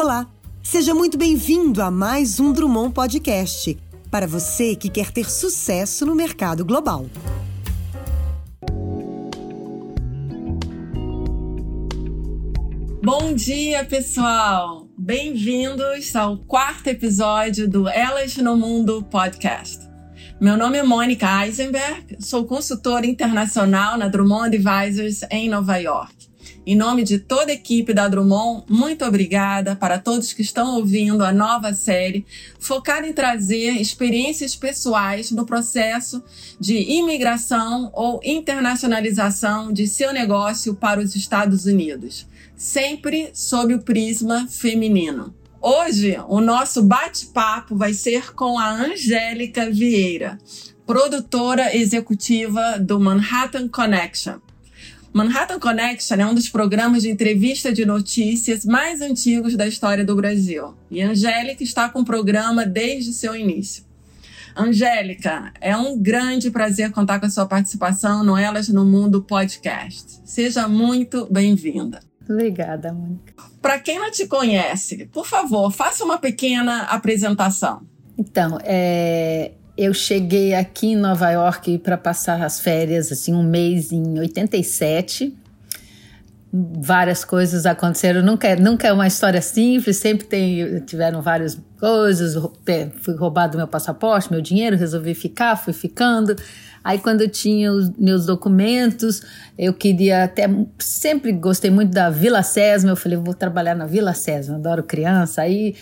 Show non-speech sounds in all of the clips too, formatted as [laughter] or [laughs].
Olá, seja muito bem-vindo a mais um Drummond Podcast para você que quer ter sucesso no mercado global. Bom dia, pessoal! Bem-vindos ao quarto episódio do Elas no Mundo podcast. Meu nome é Mônica Eisenberg, sou consultora internacional na Drummond Advisors em Nova York. Em nome de toda a equipe da Drummond, muito obrigada para todos que estão ouvindo a nova série, focada em trazer experiências pessoais no processo de imigração ou internacionalização de seu negócio para os Estados Unidos, sempre sob o prisma feminino. Hoje, o nosso bate-papo vai ser com a Angélica Vieira, produtora executiva do Manhattan Connection Manhattan Connection é um dos programas de entrevista de notícias mais antigos da história do Brasil. E Angélica está com o programa desde seu início. Angélica, é um grande prazer contar com a sua participação no Elas no Mundo podcast. Seja muito bem-vinda. Obrigada, Mônica. Para quem não te conhece, por favor, faça uma pequena apresentação. Então, é, eu cheguei aqui em Nova York para passar as férias, assim, um mês em 87. Várias coisas aconteceram. Nunca, é, nunca é uma história simples, sempre tem, tiveram várias coisas. Fui roubado meu passaporte, meu dinheiro, resolvi ficar, fui ficando. Aí, quando eu tinha os meus documentos, eu queria até. Sempre gostei muito da Vila Sesma. Eu falei, vou trabalhar na Vila Sesma, adoro criança. Aí,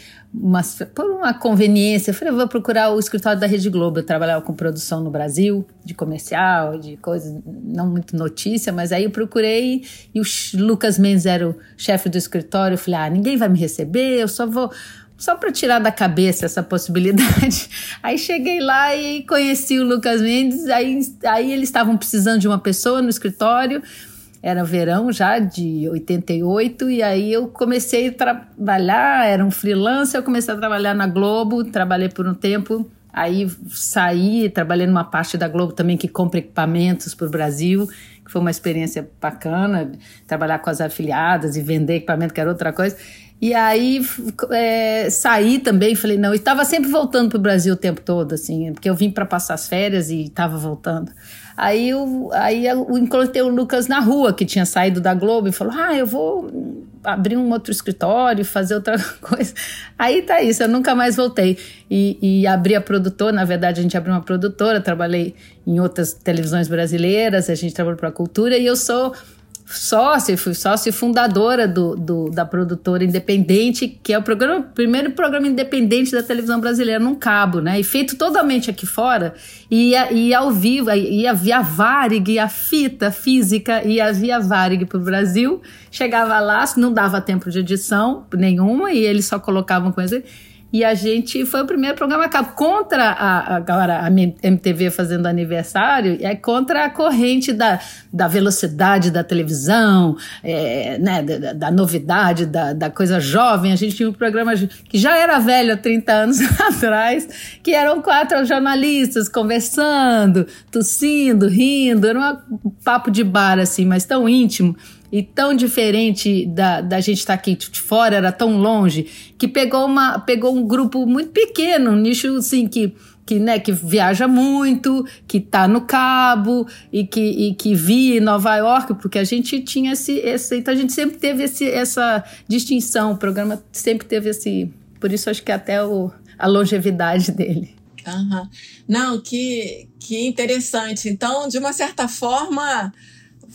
por uma conveniência, eu falei, vou procurar o escritório da Rede Globo. Eu trabalhava com produção no Brasil, de comercial, de coisas, não muito notícia, mas aí eu procurei e o Lucas Mendes era o chefe do escritório. Eu falei, ah, ninguém vai me receber, eu só vou só para tirar da cabeça essa possibilidade. [laughs] Aí cheguei lá e conheci o Lucas Mendes, aí, aí eles estavam precisando de uma pessoa no escritório, era verão já de 88, e aí eu comecei a trabalhar, era um freelancer, eu comecei a trabalhar na Globo, trabalhei por um tempo, aí saí, trabalhei numa parte da Globo também que compra equipamentos para o Brasil, que foi uma experiência bacana, trabalhar com as afiliadas e vender equipamento, que era outra coisa. E aí é, saí também, falei, não, estava sempre voltando para o Brasil o tempo todo, assim, porque eu vim para passar as férias e estava voltando. Aí eu, aí eu encontrei o Lucas na rua, que tinha saído da Globo, e falou: Ah, eu vou abrir um outro escritório, fazer outra [laughs] coisa. Aí tá isso, eu nunca mais voltei. E, e abri a produtora, na verdade a gente abriu uma produtora, trabalhei em outras televisões brasileiras, a gente trabalhou para a cultura, e eu sou sócia, fui sócia fundadora do, do, da produtora independente, que é o programa, primeiro programa independente da televisão brasileira num cabo, né? E feito totalmente aqui fora, e, e ao vivo, ia via Varig, a fita física, ia via Varig para o Brasil, chegava lá, não dava tempo de edição nenhuma, e eles só colocavam coisa. E a gente foi o primeiro programa contra a, agora a MTV fazendo aniversário, é contra a corrente da, da velocidade da televisão, é, né, da, da novidade, da, da, coisa jovem. A gente tinha um programa que já era velho há 30 anos [laughs] atrás, que eram quatro jornalistas conversando, tossindo, rindo, era um papo de bar assim, mas tão íntimo e tão diferente da, da gente estar tá aqui de fora, era tão longe, que pegou, uma, pegou um grupo muito pequeno, um nicho assim que, que, né, que viaja muito, que está no Cabo e que, e que via em Nova York, porque a gente tinha esse, esse. Então a gente sempre teve esse, essa distinção, o programa sempre teve esse. Por isso acho que até o, a longevidade dele. Uhum. Não, que, que interessante. Então, de uma certa forma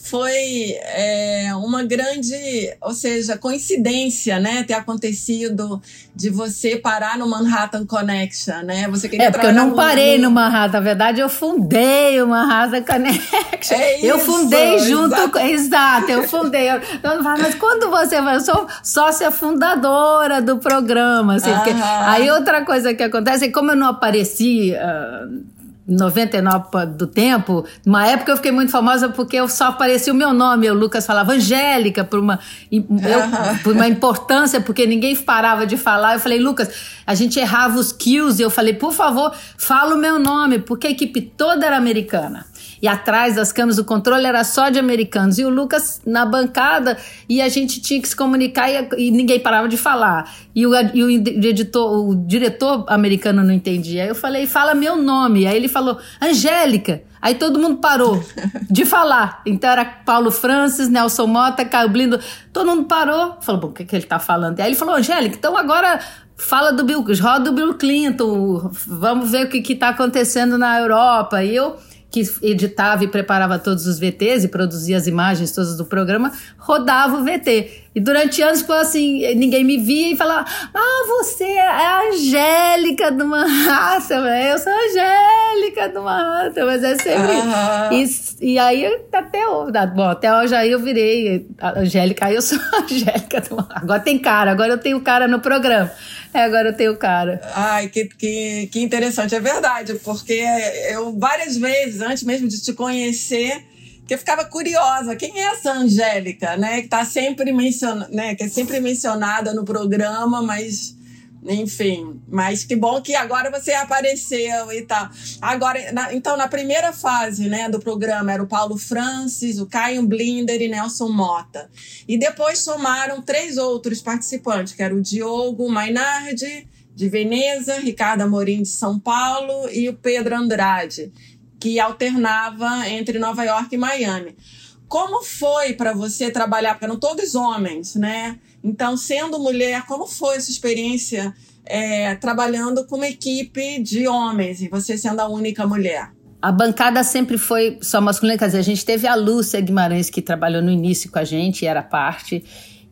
foi é, uma grande, ou seja, coincidência, né, ter acontecido de você parar no Manhattan Connection, né? Você queria é porque eu não parei no... no Manhattan, na verdade eu fundei o Manhattan Connection. É isso, eu fundei junto exato. com, exato, eu fundei. Eu, eu mas quando você vai, eu sou sócia fundadora do programa, assim, porque, aí outra coisa que acontece, é como eu não apareci uh, 99% do tempo, numa época eu fiquei muito famosa porque eu só aparecia o meu nome, o Lucas falava Angélica, por uma, eu, [laughs] por uma importância, porque ninguém parava de falar. Eu falei, Lucas, a gente errava os cues e eu falei, por favor, fala o meu nome, porque a equipe toda era americana. E atrás das câmeras o controle era só de americanos. E o Lucas na bancada e a gente tinha que se comunicar e, e ninguém parava de falar. E o, e o editor, o diretor americano não entendia. Aí eu falei, fala meu nome. Aí ele falou, Angélica. Aí todo mundo parou [laughs] de falar. Então era Paulo Francis, Nelson Mota, Caio Blindo. Todo mundo parou. Falou, bom, o que, que ele tá falando? E aí ele falou, Angélica, então agora fala do Bill, roda o Bill Clinton, vamos ver o que, que tá acontecendo na Europa. E eu que editava e preparava todos os VTs e produzia as imagens todas do programa, rodava o VT. E durante anos foi assim, ninguém me via e falava: Ah, você é a Angélica do Manhattan, eu sou a Angélica do Manhattan, mas é sempre. Uhum. E, e aí até, bom, até hoje aí eu virei a Angélica, aí eu sou a Angélica do Manhattan. Agora tem cara, agora eu tenho cara no programa. É, agora eu tenho cara. Ai, que, que, que interessante. É verdade, porque eu várias vezes, antes mesmo de te conhecer, que eu ficava curiosa. Quem é essa Angélica, né? Que tá sempre mencionada, né? Que é sempre mencionada no programa, mas enfim, mas que bom que agora você apareceu e tal. Agora, na, então, na primeira fase né, do programa era o Paulo Francis, o Caio Blinder e Nelson Mota. E depois somaram três outros participantes, que era o Diogo Mainardi, de Veneza, Ricardo Amorim, de São Paulo, e o Pedro Andrade, que alternava entre Nova York e Miami. Como foi para você trabalhar, porque eram todos homens, né? Então, sendo mulher, como foi essa experiência é, trabalhando com uma equipe de homens e você sendo a única mulher? A bancada sempre foi só masculina, quer dizer, a gente teve a Lúcia Guimarães que trabalhou no início com a gente, era parte,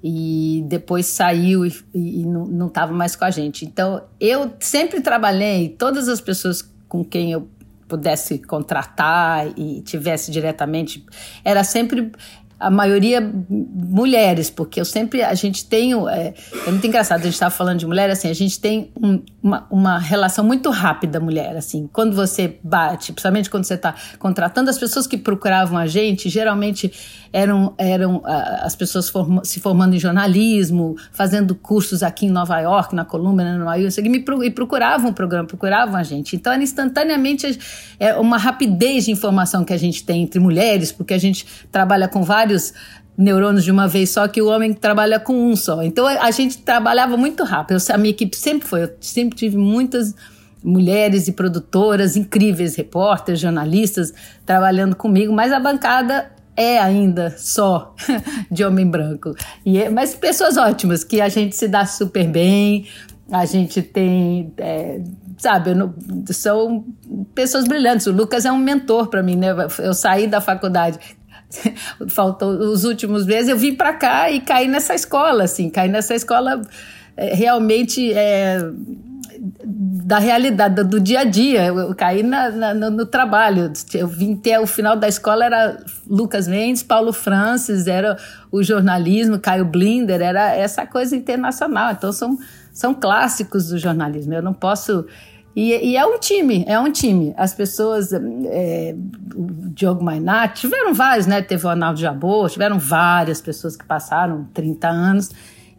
e depois saiu e, e não estava mais com a gente. Então, eu sempre trabalhei, todas as pessoas com quem eu pudesse contratar e tivesse diretamente, era sempre a maioria mulheres, porque eu sempre, a gente tem, é, é muito engraçado, a gente estava falando de mulher, assim, a gente tem um, uma, uma relação muito rápida, mulher, assim, quando você bate, principalmente quando você está contratando, as pessoas que procuravam a gente, geralmente eram, eram as pessoas form, se formando em jornalismo, fazendo cursos aqui em Nova York, na Columbia, no Nova York, e procuravam o programa, procuravam a gente. Então, era instantaneamente é uma rapidez de informação que a gente tem entre mulheres, porque a gente trabalha com vários neurônios de uma vez só que o homem trabalha com um só. Então a gente trabalhava muito rápido. Eu, a minha equipe sempre foi, eu sempre tive muitas mulheres e produtoras incríveis, repórteres, jornalistas trabalhando comigo, mas a bancada é ainda só [laughs] de homem branco. E é, mas pessoas ótimas, que a gente se dá super bem, a gente tem. É, sabe, não, são pessoas brilhantes. O Lucas é um mentor para mim, né? Eu saí da faculdade. [laughs] Faltou os últimos meses, eu vim para cá e caí nessa escola, assim, caí nessa escola é, realmente é, da realidade, do dia a dia. Eu, caí na, na, no, trabalho. Eu vim até o final da escola, era Lucas Mendes, Paulo Francis, era o jornalismo, Caio Blinder, era essa coisa internacional. Então são, são clássicos do jornalismo. Eu não posso. E, e, é um time, é um time. As pessoas, é, o Diogo Mainat, tiveram vários, né? Teve o Arnaldo Jabor, tiveram várias pessoas que passaram 30 anos.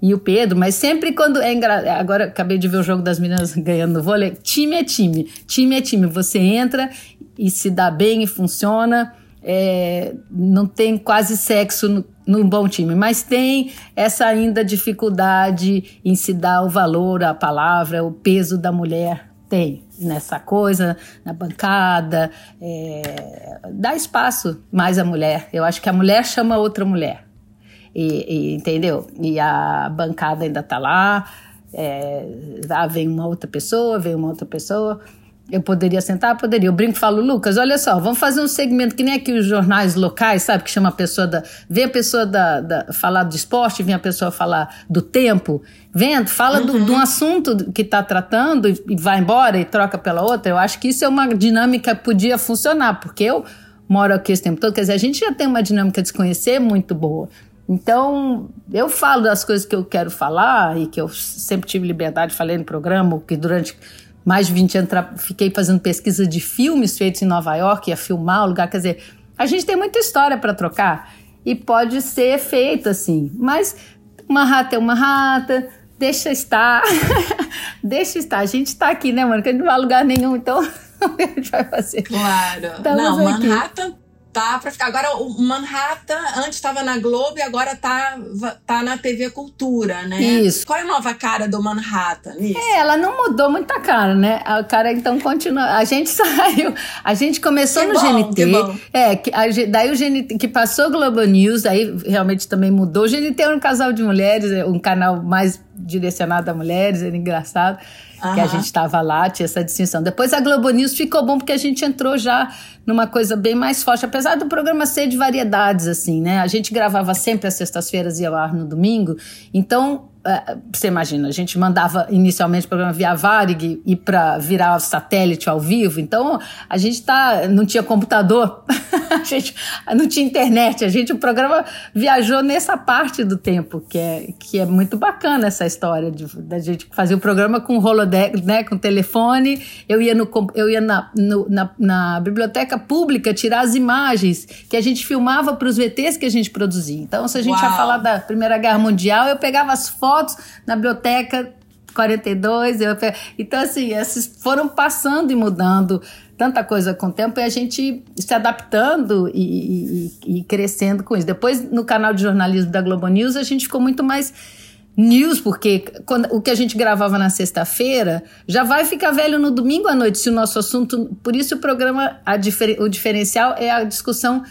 E o Pedro, mas sempre quando é engra... agora acabei de ver o jogo das meninas [laughs] ganhando no vôlei, time é time, time é time, você entra e se dá bem e funciona, é... não tem quase sexo no, num bom time, mas tem essa ainda dificuldade em se dar o valor, a palavra, o peso da mulher, tem nessa coisa, na bancada, é... dá espaço mais à mulher, eu acho que a mulher chama outra mulher, e, e, entendeu? E a bancada ainda está lá, é, ah, vem uma outra pessoa, vem uma outra pessoa. Eu poderia sentar? Poderia. Eu brinco e falo, Lucas, olha só, vamos fazer um segmento que nem aqui os jornais locais, sabe? Que chama a pessoa da. Vem a pessoa da, da falar do esporte, vem a pessoa falar do tempo. Vem, fala uhum. do, de um assunto que está tratando e, e vai embora e troca pela outra. Eu acho que isso é uma dinâmica que podia funcionar, porque eu moro aqui esse tempo todo. Quer dizer, a gente já tem uma dinâmica de se conhecer muito boa. Então, eu falo das coisas que eu quero falar e que eu sempre tive liberdade, falei no programa, que durante mais de 20 anos fiquei fazendo pesquisa de filmes feitos em Nova York, ia filmar o lugar, quer dizer, a gente tem muita história para trocar e pode ser feito assim, mas uma rata é uma rata, deixa estar, [laughs] deixa estar, a gente está aqui, né, mano, que a gente não vai a lugar nenhum, então [laughs] a gente vai fazer. Claro. Estamos não, aqui. Manhattan Tá para ficar. Agora, o Manhattan antes estava na Globo e agora tá, tá na TV Cultura, né? Isso. Qual é a nova cara do Manhattan? Isso? É, ela não mudou muita cara, né? A cara então continua. A gente [laughs] saiu, a gente começou que no bom, GNT. Que bom. É, que, a, daí o GNT, que passou Globo News, aí realmente também mudou. O GNT era um casal de mulheres, é um canal mais direcionado a mulheres, era engraçado. Que a gente estava lá, tinha essa distinção. Depois a Globo News ficou bom porque a gente entrou já numa coisa bem mais forte, apesar do programa ser de variedades, assim, né? A gente gravava sempre às sextas-feiras e ao ar no domingo, então você imagina, a gente mandava inicialmente o programa via Varig e para virar satélite ao vivo, então a gente tá, não tinha computador, [laughs] a gente não tinha internet, a gente, o programa viajou nessa parte do tempo, que é, que é muito bacana essa história de, da gente fazer o programa com holodeck, né, com telefone, eu ia, no, eu ia na, no, na, na biblioteca pública tirar as imagens que a gente filmava para os VTs que a gente produzia, então se a gente Uau. ia falar da Primeira Guerra Mundial, eu pegava as fotos fotos na biblioteca 42. Eu, então, assim, esses foram passando e mudando tanta coisa com o tempo e a gente se adaptando e, e, e, crescendo com isso. Depois, no canal de jornalismo da Globo News, a gente ficou muito mais news, porque quando, o que a gente gravava na sexta-feira já vai ficar velho no domingo à noite, se o nosso assunto. Por isso, o programa, a, o diferencial é a discussão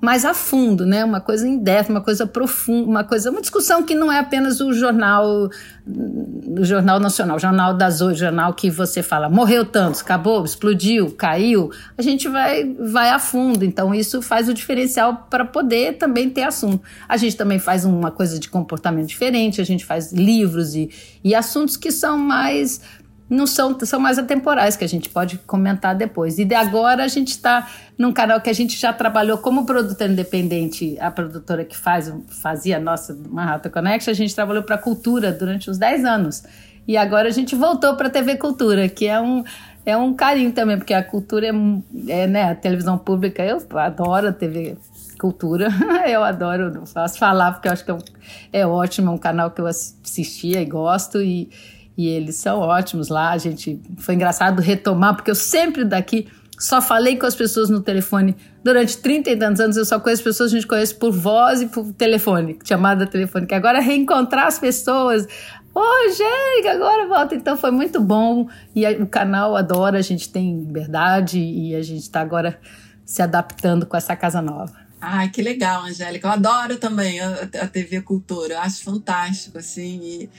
mais a fundo, né? Uma coisa em depth, uma coisa profunda, uma coisa, uma discussão que não é apenas o jornal, o jornal nacional, o jornal das oito, jornal que você fala, morreu tantos, acabou, explodiu, caiu. A gente vai, vai a fundo. Então isso faz o diferencial para poder também ter assunto. A gente também faz uma coisa de comportamento diferente. A gente faz livros e, e assuntos que são mais não são, são mais atemporais, que a gente pode comentar depois. E de agora a gente está num canal que a gente já trabalhou como produtora independente, a produtora que faz, fazia a nossa Manhattan Connection, a gente trabalhou para a cultura durante uns 10 anos. E agora a gente voltou para a TV Cultura, que é um, é um carinho também, porque a cultura é, é né, a televisão pública, eu adoro a TV Cultura, [laughs] eu adoro, não faço falar, porque eu acho que é, um, é ótimo, é um canal que eu assistia e gosto, e e eles são ótimos lá. A gente foi engraçado retomar, porque eu sempre daqui só falei com as pessoas no telefone durante 30 e tantos anos. Eu só conheço pessoas que a gente conhece por voz e por telefone, chamada telefônica. Agora reencontrar as pessoas. Oi, gente, agora volta. Então foi muito bom. E o canal adora, a gente tem liberdade e a gente está agora se adaptando com essa casa nova. Ai, que legal, Angélica. Eu adoro também a, a TV Cultura. Eu acho fantástico, assim, e,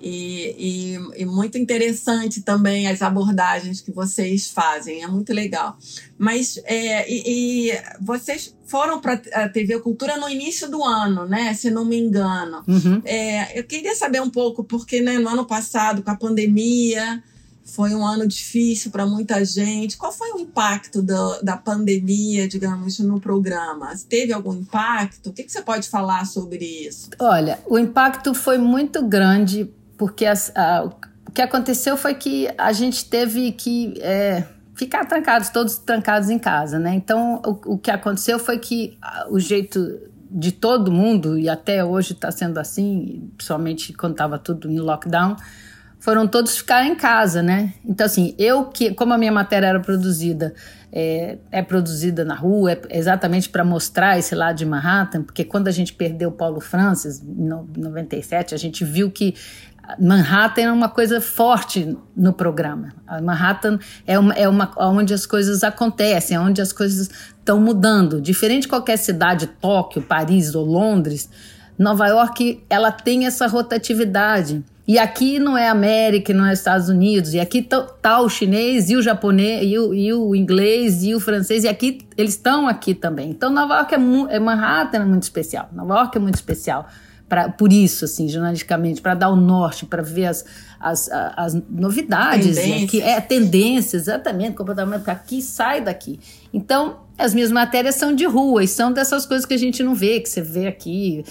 e, e, e, muito interessante também as abordagens que vocês fazem. É muito legal. Mas é, e, e vocês foram para a TV Cultura no início do ano, né? Se não me engano. Uhum. É, eu queria saber um pouco, porque né, no ano passado, com a pandemia foi um ano difícil para muita gente. Qual foi o impacto do, da pandemia, digamos, no programa? Teve algum impacto? O que, que, você pode falar sobre isso? Olha, o impacto foi muito grande, porque as, a, o que aconteceu foi que a gente teve que é, ficar trancados, todos trancados em casa, né? Então, o, o que aconteceu foi que o jeito de todo mundo, e até hoje está sendo assim, principalmente quando estava tudo em lockdown, foram todos ficar em casa, né? Então, assim, eu que, como a minha matéria era produzida, é, é produzida na rua, é exatamente para mostrar esse lado de Manhattan, porque quando a gente perdeu Paulo Francis, em 97, a gente viu que Manhattan é uma coisa forte no programa. A Manhattan é, uma, é uma, onde as coisas acontecem, é onde as coisas estão mudando. Diferente de qualquer cidade, Tóquio, Paris ou Londres, Nova York ela tem essa rotatividade. E aqui não é América, não é Estados Unidos, e aqui tá, tá o chinês e o japonês, e o, e o, inglês e o francês, e aqui eles estão aqui também. Então Nova York é, é Manhattan é muito especial. Nova York é muito especial. Pra, por isso, assim, jornalisticamente, para dar o norte, para ver as, as, as novidades, aqui, é tendência, exatamente, comportamento aqui sai daqui. Então, as minhas matérias são de rua e são dessas coisas que a gente não vê, que você vê aqui,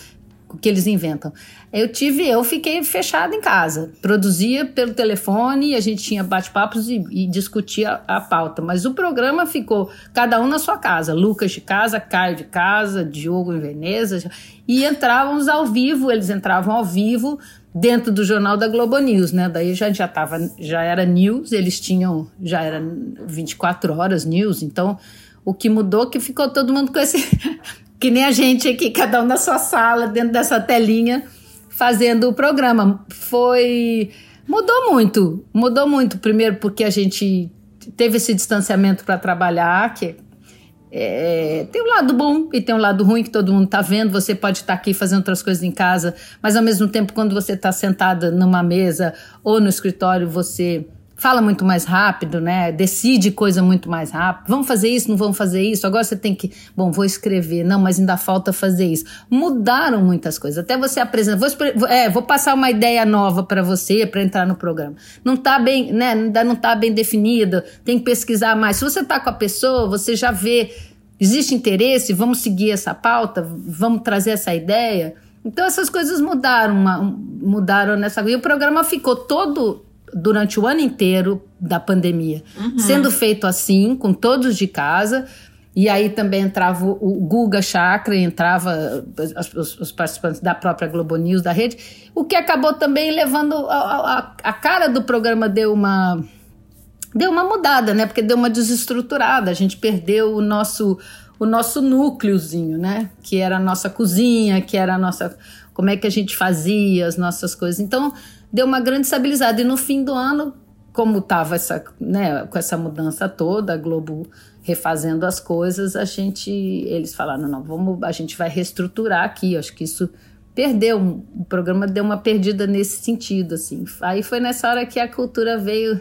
que eles inventam. Eu tive, eu fiquei fechada em casa, produzia pelo telefone, a gente tinha bate-papos e, e, discutia a pauta, mas o programa ficou cada um na sua casa, Lucas de casa, Caio de casa, Diogo em Veneza, e entrávamos ao vivo, eles entravam ao vivo dentro do jornal da Globo News, né? Daí já já tava, já era news, eles tinham, já era 24 horas news, então O que mudou que ficou todo mundo com esse. [laughs] que nem a gente aqui, cada um na sua sala, dentro dessa telinha, fazendo o programa. Foi. Mudou muito. Mudou muito. Primeiro, porque a gente teve esse distanciamento para trabalhar, que é, tem um lado bom e tem um lado ruim que todo mundo está vendo. Você pode estar tá aqui fazendo outras coisas em casa, mas ao mesmo tempo, quando você está sentada numa mesa ou no escritório, você fala muito mais rápido, né? Decide coisa muito mais rápido. Vamos fazer isso, não vamos fazer isso. Agora você tem que, bom, vou escrever. Não, mas ainda falta fazer isso. Mudaram muitas coisas. Até você apresentar, vou, é, vou passar uma ideia nova para você para entrar no programa. Não tá bem, né? Ainda não tá bem definido. Tem que pesquisar mais. Se você tá com a pessoa, você já vê existe interesse, vamos seguir essa pauta, vamos trazer essa ideia. Então essas coisas mudaram, mudaram nessa e o programa ficou todo durante o ano inteiro da pandemia, uhum. sendo feito assim, com todos de casa. E aí também entrava o Guga Chakra, entrava os, os, participantes da própria Globo News, da rede, o que acabou também levando. A, a, a cara do programa deu uma. Deu uma mudada, né? Porque deu uma desestruturada. A gente perdeu o nosso o nosso núcleozinho, né? Que era a nossa cozinha, que era a nossa. Como é que a gente fazia as nossas coisas. Então, deu uma grande estabilizada. E no fim do ano, como estava essa, né, com essa mudança toda, a Globo refazendo as coisas, a gente, eles falaram, não, vamos, a gente vai reestruturar aqui. Acho que isso perdeu, o programa deu uma perdida nesse sentido, assim. Aí foi nessa hora que a cultura veio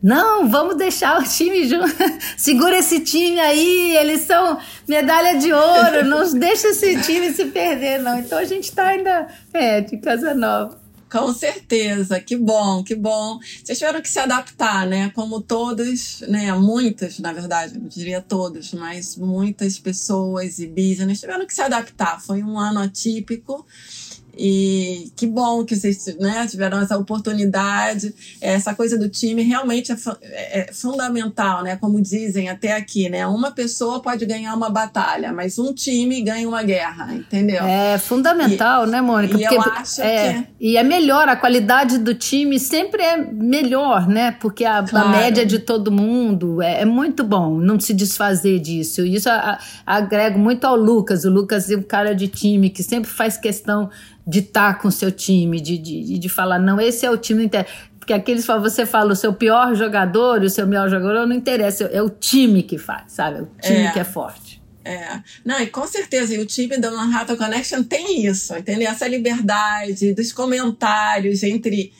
não, vamos deixar o time junto. [laughs] Segura esse time aí, eles são medalha de ouro, não deixa esse time se perder, não. Então a gente está ainda é, de casa nova. Com certeza, que bom, que bom. Vocês tiveram que se adaptar, né? Como todos, né? Muitas, na verdade, não diria todos, mas muitas pessoas e business tiveram que se adaptar. Foi um ano atípico e que bom que vocês né, tiveram essa oportunidade. Essa coisa do time realmente é, é, é, fundamental, né? Como dizem até aqui, né? Uma pessoa pode ganhar uma batalha, mas um time ganha uma guerra, entendeu? É fundamental, e, né, Mônica? E Porque, eu acho é, que... E é melhor, a qualidade do time sempre é melhor, né? Porque a, claro. a média de todo mundo é, é, muito bom não se desfazer disso. Isso a, a, agrego muito ao Lucas. O Lucas é um cara de time que sempre faz questão de estar tá com o seu time, de, de, de falar, não, esse é o time inteiro. Porque aqueles você fala o seu pior jogador e o seu melhor jogador, não interessa, é o time que faz, sabe? O time é. que é forte. É. Não, e com certeza, e o time da Manhattan Connection tem isso, entendeu? Essa liberdade dos comentários entre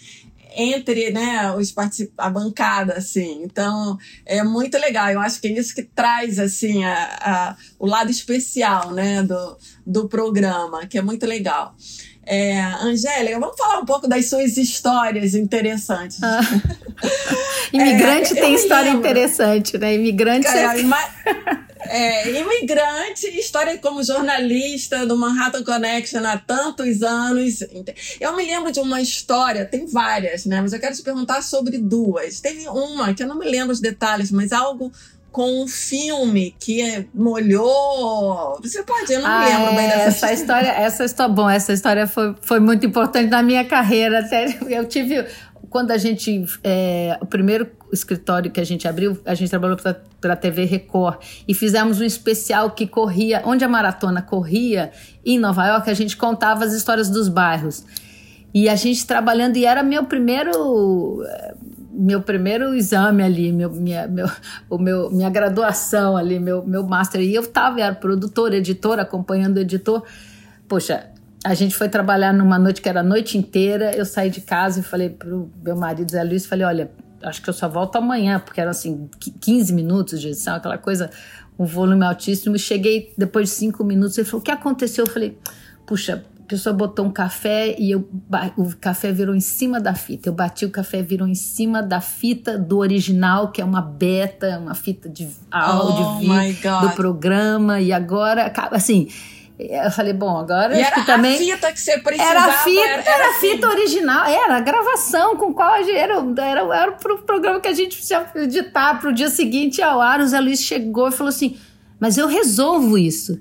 entre né, os a bancada, assim. Então, é muito legal. Eu acho que é isso que traz, assim, a, a, o lado especial, né, do, do programa, que é muito legal. É, Angélica, vamos falar um pouco das suas histórias interessantes. Ah. [laughs] Imigrante é, tem história lembro. interessante, né? Imigrante. Cara, ima é, imigrante, história como jornalista do Manhattan Connection há tantos anos. Eu me lembro de uma história, tem várias, né? Mas eu quero te perguntar sobre duas. Teve uma que eu não me lembro os detalhes, mas algo com um filme que molhou. Você pode, eu não ah, lembro bem dessa essa história. Essa história, bom, essa história foi, foi muito importante na minha carreira. Até eu tive quando a gente é, o primeiro escritório que a gente abriu, a gente trabalhou para a TV Record e fizemos um especial que corria, onde a maratona corria em Nova York, a gente contava as histórias dos bairros. E a gente trabalhando, e era meu primeiro meu primeiro exame ali, meu, minha, meu, o meu, minha graduação ali, meu, meu master. E eu estava, era produtor, editor, acompanhando o editor. Poxa, a gente foi trabalhar numa noite que era a noite inteira. Eu saí de casa e falei pro meu marido Zé Luiz, falei, olha, acho que eu só volto amanhã, porque eram assim 15 minutos de edição, aquela coisa, um volume altíssimo. Cheguei depois de cinco minutos, ele falou, o que aconteceu? Eu falei, puxa, pessoa botou um café e eu, o café virou em cima da fita. Eu bati o café, virou em cima da fita do original, que é uma beta, uma fita de áudio oh do programa. E agora, assim, eu falei, bom, agora e era também. A fita que você precisava. Era a fita, era, era, era a fita original, era a gravação com qual a gente, era, era, era o programa que a gente precisava editar para o dia seguinte ao ar. O Zé Luiz chegou e falou assim: Mas eu resolvo isso.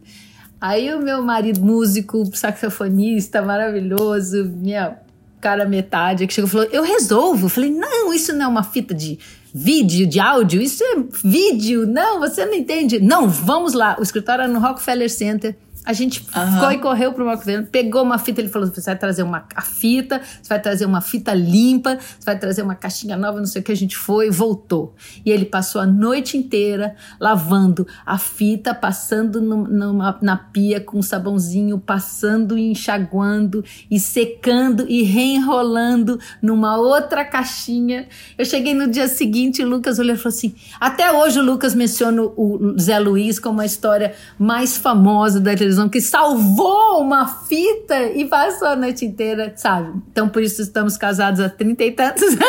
Aí o meu marido, músico, saxofonista, maravilhoso, minha cara metade que chegou e falou: Eu resolvo. Eu falei: Não, isso não é uma fita de vídeo, de áudio, isso é vídeo. Não, você não entende. Não, vamos lá. O escritório era no Rockefeller Center. A gente uhum. foi e correu pro Rockefeller, pegou uma fita, ele falou: você vai trazer uma a fita, você vai trazer uma fita limpa, você vai trazer uma caixinha nova, não sei o que. A gente foi e voltou. E ele passou a noite inteira lavando a fita, passando no, numa, na pia com um sabãozinho, passando e enxaguando e secando e reenrolando numa outra caixinha. Eu cheguei no dia seguinte e o Lucas olhou e falou assim: até hoje o Lucas menciona o Zé Luiz como a história mais famosa da televisão televisão que salvou uma fita e passou a noite inteira, sabe? Então por isso estamos casados há trinta e tantos [laughs] anos.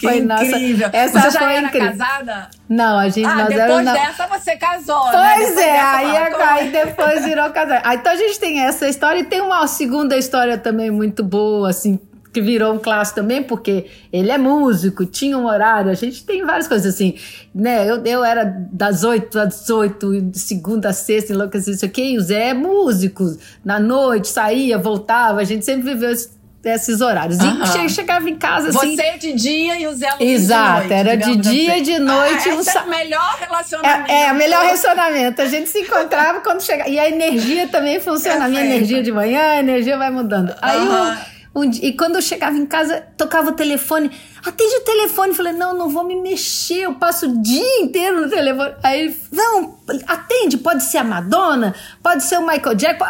foi incrível. Nossa, essa você já era incrível. casada? Não, a gente ah, nós depois dessa você casou, pois né? é, aí, aí depois virou casar. Ah, então a gente tem essa história e tem uma segunda história também muito boa, assim, que virou um clássico também, porque ele é músico, tinha um horário, a gente tem várias coisas assim, né? Eu, eu era das 8 às 18, segunda a sexta, enlouquecido, isso aqui, e o Zé é músico, na noite, saía, voltava, a gente sempre viveu esses horários. E chegava em casa assim. Você de dia e o Zé Luiz Exato, de noite, era de dia assim. e de noite. Ah, esse é o melhor relacionamento. É, é o melhor relacionamento. A gente se encontrava quando chegava. E a energia também funciona. A minha energia de manhã, a energia vai mudando. Aí o um dia, e quando eu chegava em casa, tocava o telefone. Atende o telefone. Falei, não, não vou me mexer. Eu passo o dia inteiro no telefone. Aí ele, não, atende. Pode ser a Madonna, pode ser o Michael Jackson.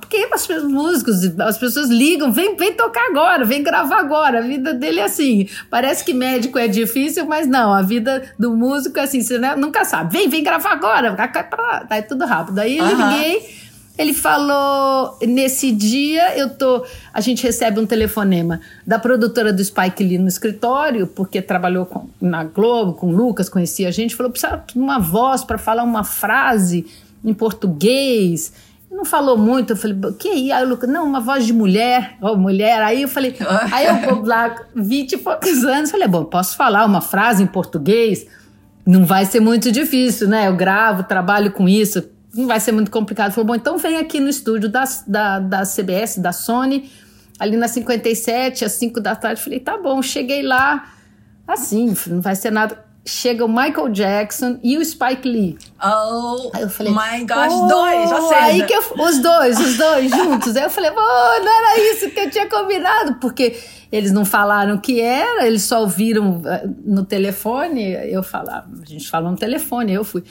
Porque as músicos, as pessoas ligam. Vem, vem tocar agora, vem gravar agora. A vida dele é assim. Parece que médico é difícil, mas não. A vida do músico é assim. Você nunca sabe. Vem, vem gravar agora. Tá tudo rápido. Aí eu liguei ele falou: nesse dia eu tô. A gente recebe um telefonema da produtora do Spike Lee no escritório, porque trabalhou com, na Globo, com o Lucas, conhecia a gente, falou: precisa de uma voz para falar uma frase em português. Não falou muito, eu falei, que aí? Aí o Lucas, não, uma voz de mulher, ou mulher. Aí eu falei, [laughs] aí eu lá, vinte e poucos anos, falei, bom, posso falar uma frase em português? Não vai ser muito difícil, né? Eu gravo, trabalho com isso, não vai ser muito complicado. Falou, bom, então vem aqui no estúdio da, da, da CBS, da Sony, ali na 57, às 5 da tarde. Falei, tá bom, cheguei lá, assim, não vai ser nada. Chega o Michael Jackson e o Spike Lee. Oh, aí eu falei, my gosh, oh, dois, ou seja... Aí que eu, os dois, os dois juntos. Aí eu falei, oh, não era isso que eu tinha combinado, porque eles não falaram que era, eles só ouviram eh, no telefone. Eu falava, a gente falou no telefone, eu fui.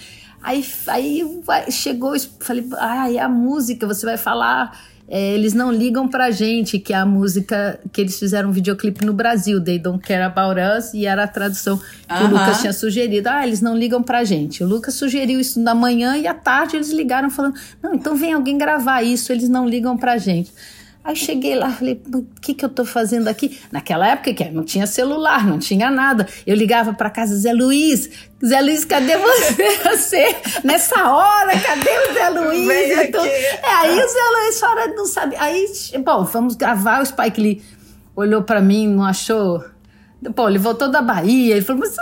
Aí, aí chegou, falei, ai, a música, você vai falar. É, eles não ligam pra gente, que é a música que eles fizeram um videoclipe no Brasil, They Don't Care About Us, e era a tradução que uh -huh. o Lucas tinha sugerido. Ah, eles não ligam pra gente. O Lucas sugeriu isso na manhã e à tarde eles ligaram falando: não, então vem alguém gravar isso, eles não ligam pra gente. Aí cheguei lá, falei, o que, que eu tô fazendo aqui? Naquela época que não tinha celular, não tinha nada. Eu ligava para casa, Zé Luiz, Zé Luiz, cadê você? [laughs] você? Nessa hora, cadê o Zé Luiz? Então, é, aí o Zé Luiz fora não sabe. Aí, bom, vamos gravar, o Spike Lee olhou para mim, não achou. Pô, ele voltou da Bahia, ele falou, mas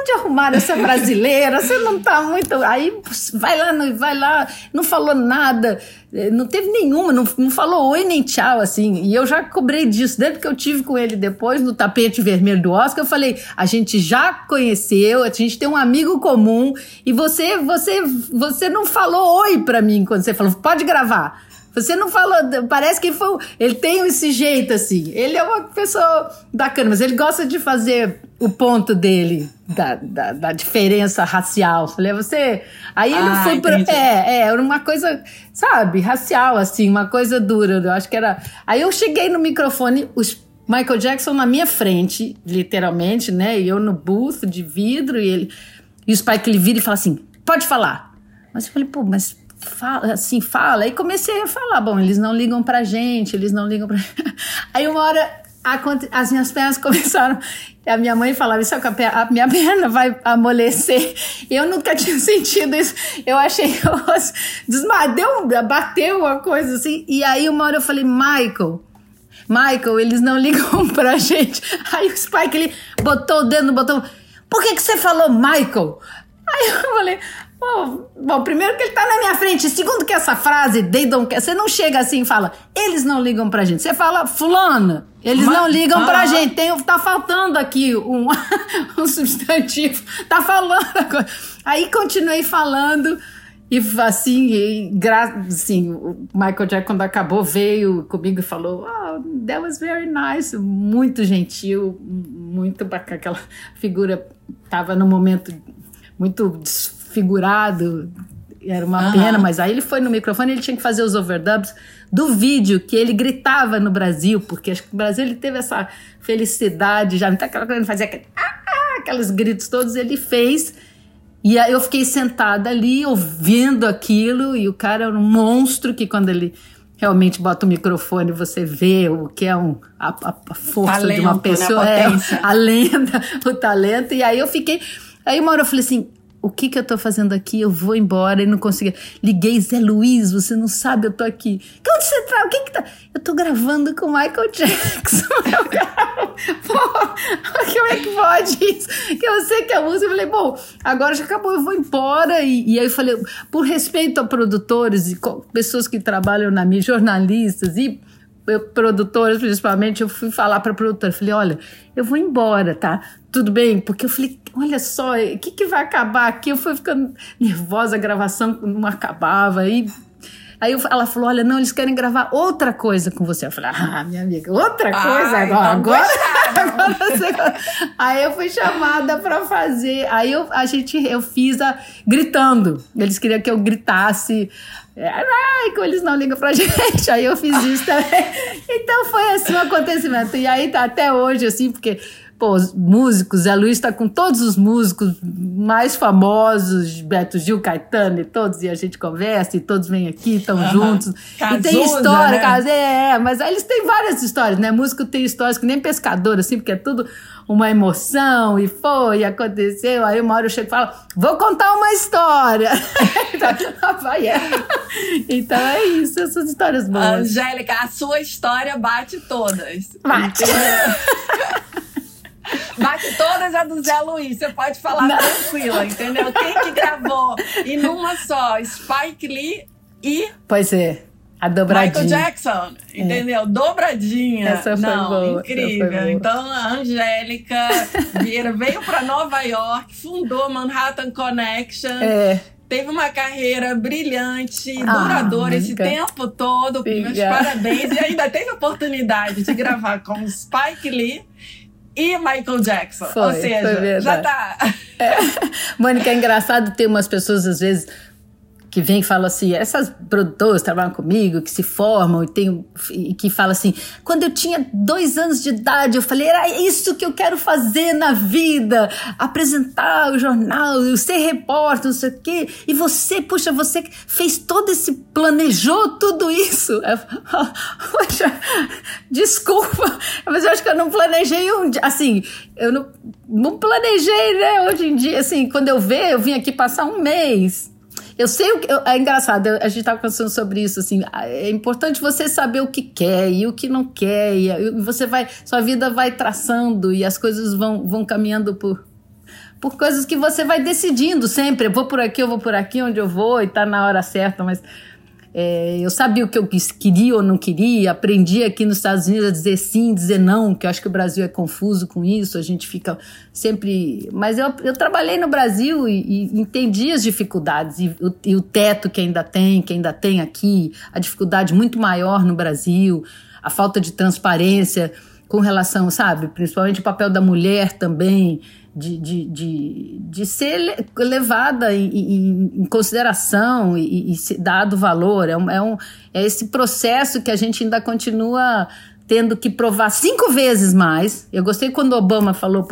onde arrumaram essa brasileira? Você não tá muito. Aí vai lá, vai lá, não falou nada, eh, não teve nenhuma, não, não falou oi nem tchau, assim. E eu já cobrei disso, desde que eu tive com ele depois no tapete vermelho do Oscar, eu falei: a gente já conheceu, a gente tem um amigo comum, e você, você, você não falou oi pra mim quando você falou, pode gravar. Você não falou, parece que foi. Ele tem esse jeito assim. Ele é uma pessoa bacana, mas ele gosta de fazer o ponto dele da, da, da diferença racial. Falei, você. Aí ele ah, foi pra. É, é, era uma coisa, sabe, racial, assim, uma coisa dura. Eu acho que era. Aí eu cheguei no microfone, os Michael Jackson na minha frente, literalmente, né? E eu no booth de vidro, e ele. E o Spike ele vira e fala assim: pode falar. Mas eu falei, pô, mas fala, assim, fala. Aí comecei a falar, bom, eles não ligam pra gente, eles não ligam pra. [laughs] Aí uma hora as minhas pernas [laughs] começaram. A minha mãe falava isso, a minha [laughs] perna vai amolecer. Eu nunca tinha sentido isso. Eu achei desmadeu, bateu uma coisa assim. E aí uma hora eu falei, Michael, Michael, eles não ligam pra gente. Aí o Spike ele botou o dedo no botão. Por que, que você falou Michael? Aí eu falei, bom, primeiro que ele tá na minha frente. Segundo que essa frase, they don't care, você não chega assim e fala, eles não ligam pra gente. Você fala, fulano, eles Mas, não ligam ah, pra gente. Tem, tá faltando aqui um, [laughs] um substantivo. Tá falando. Aí continuei falando. E assim, e, assim, o Michael Jackson, quando acabou, veio comigo e falou: Oh, that was very nice. Muito gentil, muito bacana. Aquela figura estava num momento muito desfigurado, era uma uhum. pena, mas aí ele foi no microfone ele tinha que fazer os overdubs do vídeo que ele gritava no Brasil, porque acho que no Brasil ele teve essa felicidade já, então aquela coisa, ele fazia aquele, ah, ah, aqueles gritos todos, ele fez e aí eu fiquei sentada ali, ouvindo aquilo, e o cara era um monstro que quando ele realmente bota o microfone, você vê o que é um, a, a força talento, de uma pessoa, né? a, é, a lenda, [laughs] o talento. E aí eu fiquei. Aí uma hora eu falei assim: o que que eu tô fazendo aqui? Eu vou embora e não consegui. Liguei, Zé Luiz, você não sabe, eu tô aqui. Onde você tá? O que que tá? Eu tô gravando com Michael Jackson. [laughs] Pô, como é que pode isso? Que eu sei que a música. Eu falei, bom, agora já acabou, eu vou embora. E, e aí eu falei, por respeito a produtores e pessoas que trabalham na mídia, jornalistas e produtoras principalmente, eu fui falar para a produtora, falei, olha, eu vou embora, tá? Tudo bem? Porque eu falei, olha só, o que, que vai acabar aqui? Eu fui ficando nervosa, a gravação não acabava, aí Aí eu, ela falou: Olha, não, eles querem gravar outra coisa com você. Eu falei: Ah, minha amiga, outra coisa Ai, agora. Agora, [laughs] agora você... Aí eu fui chamada para fazer. Aí eu, a gente, eu fiz a, gritando. Eles queriam que eu gritasse. Ai, que eles não ligam pra [laughs] gente. Aí eu fiz isso também. Então foi assim um acontecimento. E aí tá até hoje, assim, porque pô, músicos, a Luiz está com todos os músicos mais famosos, Beto Gil, Caetano e todos, e a gente conversa, e todos vêm aqui, estão juntos. E tem história, né? é, mas aí eles têm várias histórias, né? Músico tem histórias que nem pescador, assim, porque é tudo uma emoção, e foi, aconteceu. Aí uma hora eu chego e falo, vou contar uma história. [laughs] É. Então é isso, essas histórias boas. Angélica, a sua história bate todas. Bate. [laughs] Bate todas a do Zé Luiz, você pode falar Não. tranquila, entendeu? Quem que gravou? E numa só, Spike Lee e. Pois é. A dobradinha. Michael Jackson, é. entendeu? É. Dobradinha. Essa foi Não, boa. incrível. Então a Angélica Vieira veio para Nova York, fundou Manhattan Connection. É. Teve uma carreira brilhante, ah, duradoura esse tempo todo. Meus parabéns. E ainda teve a oportunidade de gravar com Spike Lee e Michael Jackson. Foi, Ou seja, já tá. É. [laughs] Mônica, é engraçado ter umas pessoas, às vezes, que vem e fala assim, essas produtoras trabalham comigo, que se formam e, tem, e que fala assim, quando eu tinha dois anos de idade, eu falei, era isso que eu quero fazer na vida, apresentar o jornal, ser repórter, não sei o quê, e você, puxa, você fez todo esse, planejou tudo isso. Eu, [laughs] poxa, desculpa, mas eu acho que eu não planejei um assim, eu não, não planejei, né, hoje em dia, assim, quando eu ver, eu vim aqui passar um mês, eu sei o que. É engraçado, a gente estava conversando sobre isso, assim. É importante você saber o que quer e o que não quer. E você vai. Sua vida vai traçando e as coisas vão, vão caminhando por, por coisas que você vai decidindo sempre. Eu vou por aqui, eu vou por aqui, onde eu vou, e tá na hora certa, mas é, eu sabia o que eu queria ou não queria, aprendi aqui nos Estados Unidos a dizer sim, dizer não, que eu acho que o Brasil é confuso com isso, a gente fica sempre. Mas eu, eu trabalhei no Brasil e, e entendi as dificuldades e o, e o teto que ainda tem, que ainda tem aqui, a dificuldade muito maior no Brasil, a falta de transparência com relação, sabe, principalmente o papel da mulher também de, de, de, de ser levada em, em, em consideração e, e dado valor. É, um, é, um, é esse processo que a gente ainda continua tendo que provar cinco vezes mais. Eu gostei quando Obama falou,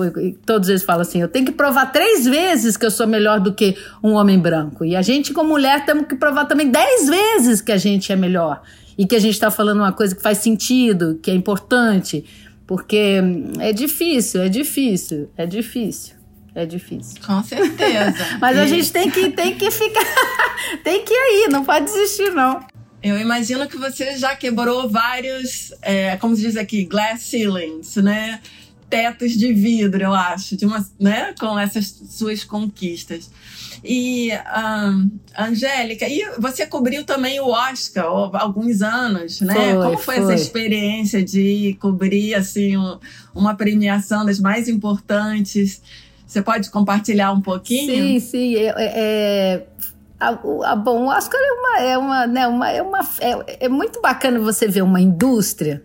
todos eles falam assim: eu tenho que provar três vezes que eu sou melhor do que um homem branco. E a gente, como mulher, temos que provar também dez vezes que a gente é melhor. E que a gente está falando uma coisa que faz sentido, que é importante. Porque é difícil, é difícil, é difícil. É difícil. Com certeza. [laughs] Mas e... a gente tem que, tem que ficar. [laughs] tem que ir aí, não pode desistir, não. Eu imagino que você já quebrou vários, é, como se diz aqui, glass ceilings, né? Tetos de vidro, eu acho, de uma, né, com essas suas conquistas. E, um, Angélica, e você cobriu também o Oscar há alguns anos, né? Foi, Como foi, foi, essa experiência de cobrir assim um, uma premiação das mais importantes? Você pode compartilhar um pouquinho? Sim, sim. É, é, a, a, bom, o Oscar é uma, é uma, né, uma, é, uma é, é muito bacana você ver uma indústria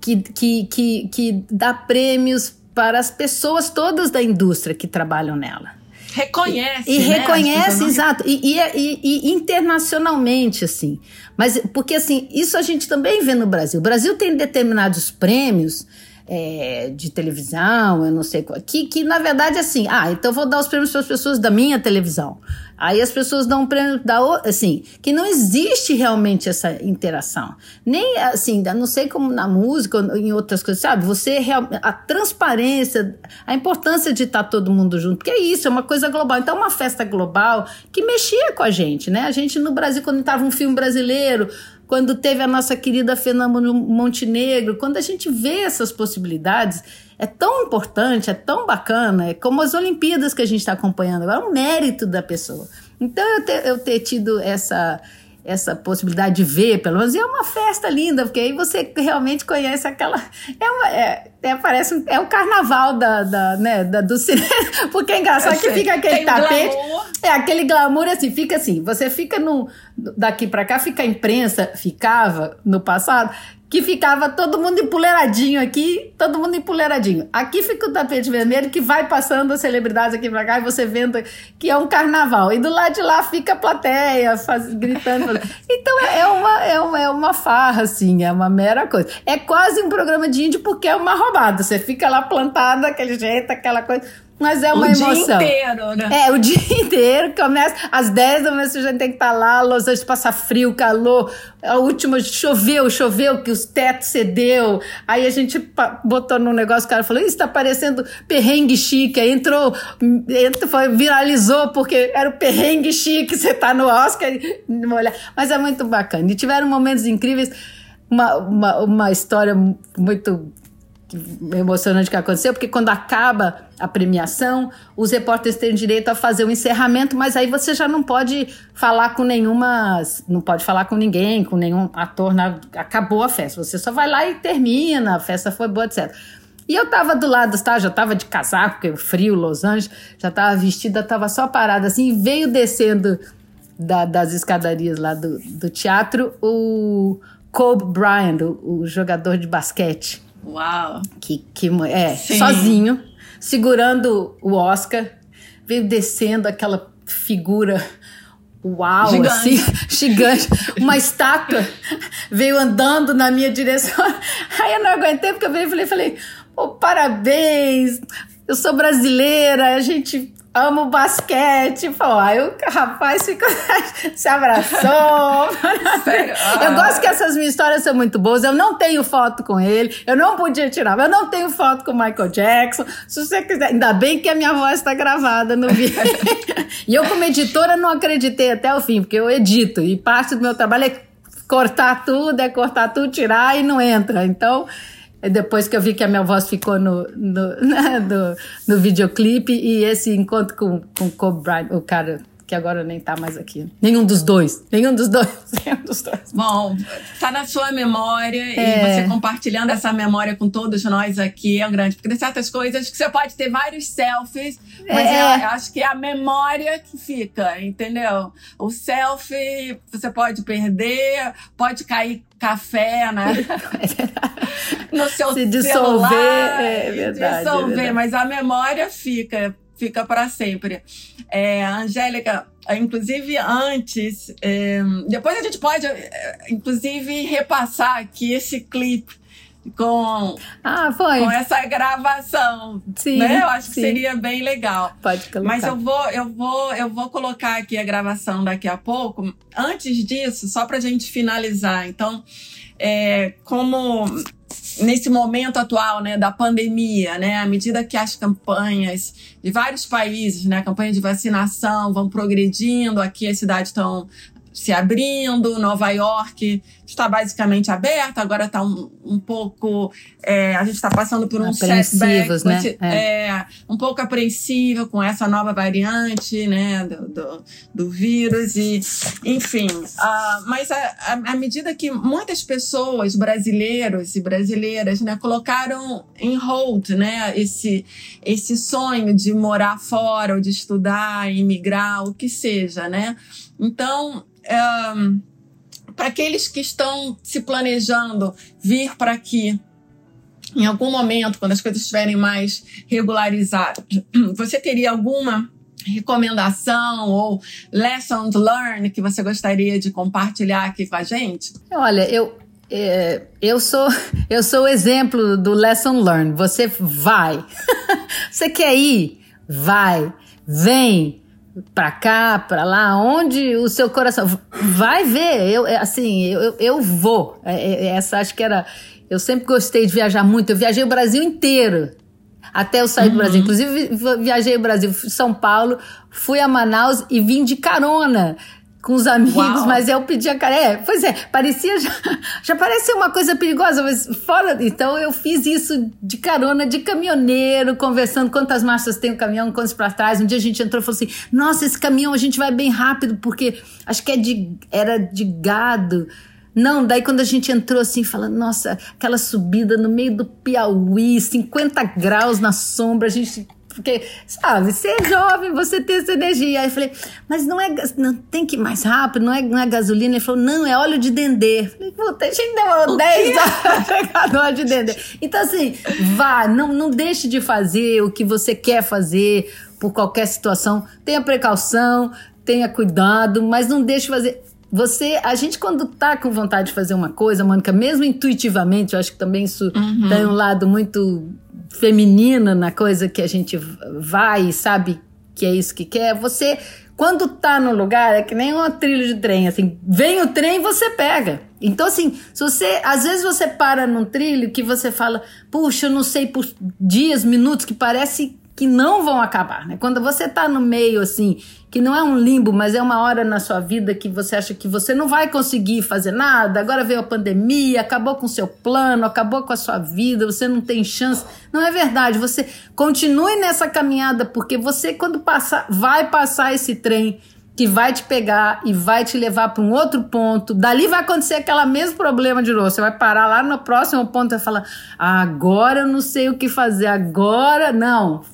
que, que, que, que dá prêmios para as pessoas todas da indústria que trabalham nela. Reconhece. E, e né? reconhece, exato. E, e, e, internacionalmente, assim. Mas, porque, assim, isso a gente também vê no Brasil. O Brasil tem determinados prêmios é, de televisão, eu não sei qual, que, que na verdade assim, ah, então vou dar os prêmios para as pessoas da minha televisão. Aí as pessoas dão um prêmio da assim, que não existe realmente essa interação. Nem assim, não sei como na música ou em outras coisas, sabe? Você a transparência, a importância de estar todo mundo junto, porque é isso, é uma coisa global. Então, uma festa global que mexia com a gente, né? A gente no Brasil, quando estava um filme brasileiro, quando teve a nossa querida Fernanda Montenegro, quando a gente vê essas possibilidades, é tão importante, é tão bacana, é como as Olimpíadas que a gente está acompanhando agora, é um mérito da pessoa. Então, eu ter, eu ter tido essa, essa possibilidade de ver, pelo menos, e é uma festa linda, porque aí você realmente conhece aquela. É, uma, é, é parece é o carnaval da, da, né, da, do cinema, [laughs] porque é engraçado que fica aquele tapete. Glamour. É aquele glamour assim, fica assim, você fica no. Daqui para cá fica a imprensa, ficava no passado, que ficava todo mundo empoleiradinho aqui, todo mundo empoleiradinho. Aqui fica o tapete vermelho que vai passando as celebridades aqui pra cá e você vendo que é um carnaval. E do lado de lá fica a plateia faz, gritando. Então é, é, uma, é, uma, é uma farra, assim, é uma mera coisa. É quase um programa de índio porque é uma roubada. Você fica lá plantado daquele jeito, aquela coisa. Mas é uma o emoção. O dia inteiro, né? É, o [laughs] dia inteiro. Começa às 10 da manhã, você já tem que estar tá lá. Los Angeles passa frio, calor. A última choveu, choveu, que os tetos cedeu. Aí a gente botou num negócio, o cara falou: Isso tá parecendo perrengue chique. Aí entrou, entrou foi, viralizou, porque era o perrengue chique. Você tá no Oscar. Mas é muito bacana. E tiveram momentos incríveis. Uma, uma, uma história muito emocionante que aconteceu, porque quando acaba a premiação, os repórteres têm direito a fazer o um encerramento, mas aí você já não pode falar com nenhuma, não pode falar com ninguém, com nenhum ator, na, acabou a festa. Você só vai lá e termina, a festa foi boa, etc. E eu tava do lado, tá? já tava de casaco, porque frio, Los Angeles, já tava vestida, tava só parada assim, e veio descendo da, das escadarias lá do, do teatro o Kobe Bryant, o, o jogador de basquete. Uau! Que, que é, Sim. sozinho, segurando o Oscar, veio descendo aquela figura uau, gigante. assim, [laughs] gigante, uma estátua, veio andando na minha direção. [laughs] Aí eu não aguentei, porque eu falei, falei, oh, parabéns, eu sou brasileira, a gente amo basquete. Pô, aí o rapaz ficou, [laughs] se abraçou. [laughs] eu gosto que essas minhas histórias são muito boas. Eu não tenho foto com ele, eu não podia tirar, eu não tenho foto com o Michael Jackson. Se você quiser, ainda bem que a minha voz está gravada no vídeo. [laughs] e eu, como editora, não acreditei até o fim, porque eu edito e parte do meu trabalho é cortar tudo, é cortar tudo, tirar e não entra. Então. Depois que eu vi que a minha voz ficou no, no, [laughs] no, no videoclipe e esse encontro com, com o Kobe Bryant, o cara que agora nem tá mais aqui. Nenhum dos dois. Nenhum dos dois. [laughs] Nenhum dos dois. Bom, tá na sua memória é. e você compartilhando essa memória com todos nós aqui é um grande. Porque tem certas coisas que você pode ter vários selfies, mas é. eu, eu acho que é a memória que fica, entendeu? O selfie você pode perder, pode cair café, né? [laughs] no seu Se dissolver, celular, é verdade. Dissolver, é verdade. mas a memória fica fica para sempre. É, Angélica, inclusive antes, é, depois a gente pode, é, inclusive, repassar aqui esse clipe com, ah, foi. com essa gravação. Sim, né? Eu acho sim. que seria bem legal. Pode colocar. Mas eu vou, eu vou, eu vou colocar aqui a gravação daqui a pouco. Antes disso, só para a gente finalizar. Então, é, como nesse momento atual, né, da pandemia, né, à medida que as campanhas de vários países, né, campanhas de vacinação vão progredindo, aqui as cidades estão se abrindo, Nova York está basicamente aberta, agora está um, um pouco. É, a gente está passando por um setback, né? É. é. um pouco apreensiva com essa nova variante né, do, do, do vírus, e enfim. Uh, mas à medida que muitas pessoas, brasileiros e brasileiras, né, colocaram em hold né, esse, esse sonho de morar fora, ou de estudar, imigrar, o que seja, né? Então. Um, para aqueles que estão se planejando vir para aqui em algum momento, quando as coisas estiverem mais regularizadas, [clears throat] você teria alguma recomendação ou lessons learned que você gostaria de compartilhar aqui com a gente? Olha, eu é, eu sou [laughs] eu sou o exemplo do lesson learned. Você vai, [laughs] você quer ir, vai, vem, para cá, para lá, onde o seu coração vai ver. Eu é, assim, eu, eu vou. É, é, essa acho que era. Eu sempre gostei de viajar muito. Eu viajei o Brasil inteiro até eu sair uhum. do Brasil. Inclusive viajei o Brasil, São Paulo, fui a Manaus e vim de carona com os amigos, Uau. mas eu pedi a cara. É, pois é, parecia já, já parecia uma coisa perigosa, mas fora. Então eu fiz isso de carona, de caminhoneiro, conversando quantas marchas tem o caminhão, quantos para trás. Um dia a gente entrou e falou assim: nossa, esse caminhão a gente vai bem rápido, porque acho que é de, era de gado. Não, daí quando a gente entrou assim, falando, nossa, aquela subida no meio do Piauí, 50 graus na sombra, a gente porque, sabe, você é jovem, você tem essa energia. Aí eu falei, mas não é, não tem que ir mais rápido, não é, não é gasolina. Ele falou, não, é óleo de dendê. Eu falei, puta, a gente demorou 10 horas pra pegar no óleo de dendê. Então, assim, vá, não, não deixe de fazer o que você quer fazer por qualquer situação. Tenha precaução, tenha cuidado, mas não deixe de fazer. Você, a gente quando tá com vontade de fazer uma coisa, Mônica, mesmo intuitivamente, eu acho que também isso uhum. tem um lado muito feminina na coisa que a gente vai e sabe que é isso que quer, você, quando tá no lugar, é que nem uma trilha de trem, assim, vem o trem você pega. Então, assim, se você, às vezes você para num trilho que você fala, puxa, eu não sei por dias, minutos, que parece que não vão acabar, né? Quando você tá no meio, assim, que não é um limbo, mas é uma hora na sua vida que você acha que você não vai conseguir fazer nada, agora veio a pandemia, acabou com o seu plano, acabou com a sua vida, você não tem chance. Não é verdade, você continue nessa caminhada, porque você, quando passar, vai passar esse trem que vai te pegar e vai te levar para um outro ponto. Dali vai acontecer aquele mesmo problema de novo. Você vai parar lá no próximo ponto e vai falar: agora eu não sei o que fazer, agora não.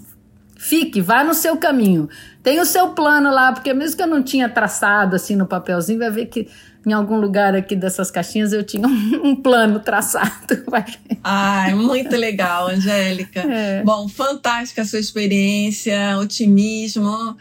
Fique, vá no seu caminho. Tem o seu plano lá, porque mesmo que eu não tinha traçado assim no papelzinho, vai ver que em algum lugar aqui dessas caixinhas eu tinha [laughs] um, plano traçado. [laughs] Ai, muito legal, Angélica. [laughs] É. Bom, fantástica a sua experiência, otimismo.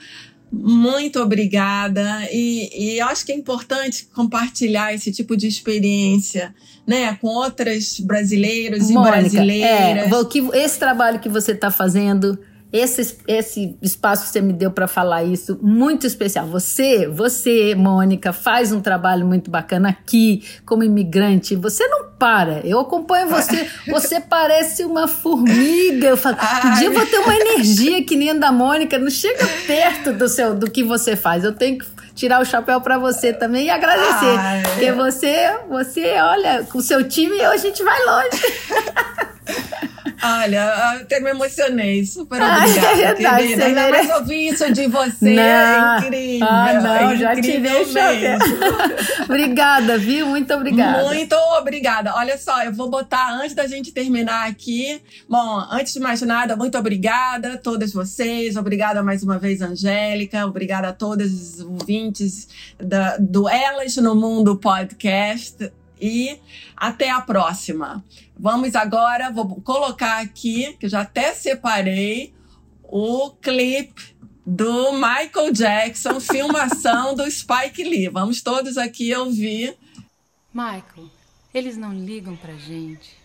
Muito obrigada. E, e eu acho que é importante compartilhar esse tipo de experiência né, com outras brasileiros e Mônica, brasileiras. É, que, esse trabalho que você está fazendo esse, esse espaço que você me deu para falar isso, muito especial. Você, você, Mônica, faz um trabalho muito bacana aqui como imigrante. Você não para. Eu acompanho você. [laughs] Você parece uma formiga. Eu falo, um dia eu vou ter uma energia que nem a da Mônica. Não chega perto do, seu, do que você faz. Eu tenho que tirar o chapéu para você também e agradecer. Ai. Porque você, você, olha, com o seu time a gente vai longe. [laughs] Olha, até me emocionei. Super obrigada, Ai, querida. Ainda mais ouvir isso de você. Não. É incrível. Ah, não, é já te deixo. [laughs] obrigada, viu? Muito obrigada. Muito obrigada. Olha só, eu vou botar antes da gente terminar aqui. Bom, antes de mais nada, muito obrigada a todas vocês. Obrigada mais uma vez, Angélica. Obrigada a todos os ouvintes da, do Elas no Mundo podcast e até a próxima. Vamos agora, vou colocar aqui, que já até separei, o clipe do Michael Jackson, [laughs] filmação do Spike Lee. Vamos todos aqui ouvir. Michael, eles não ligam pra gente.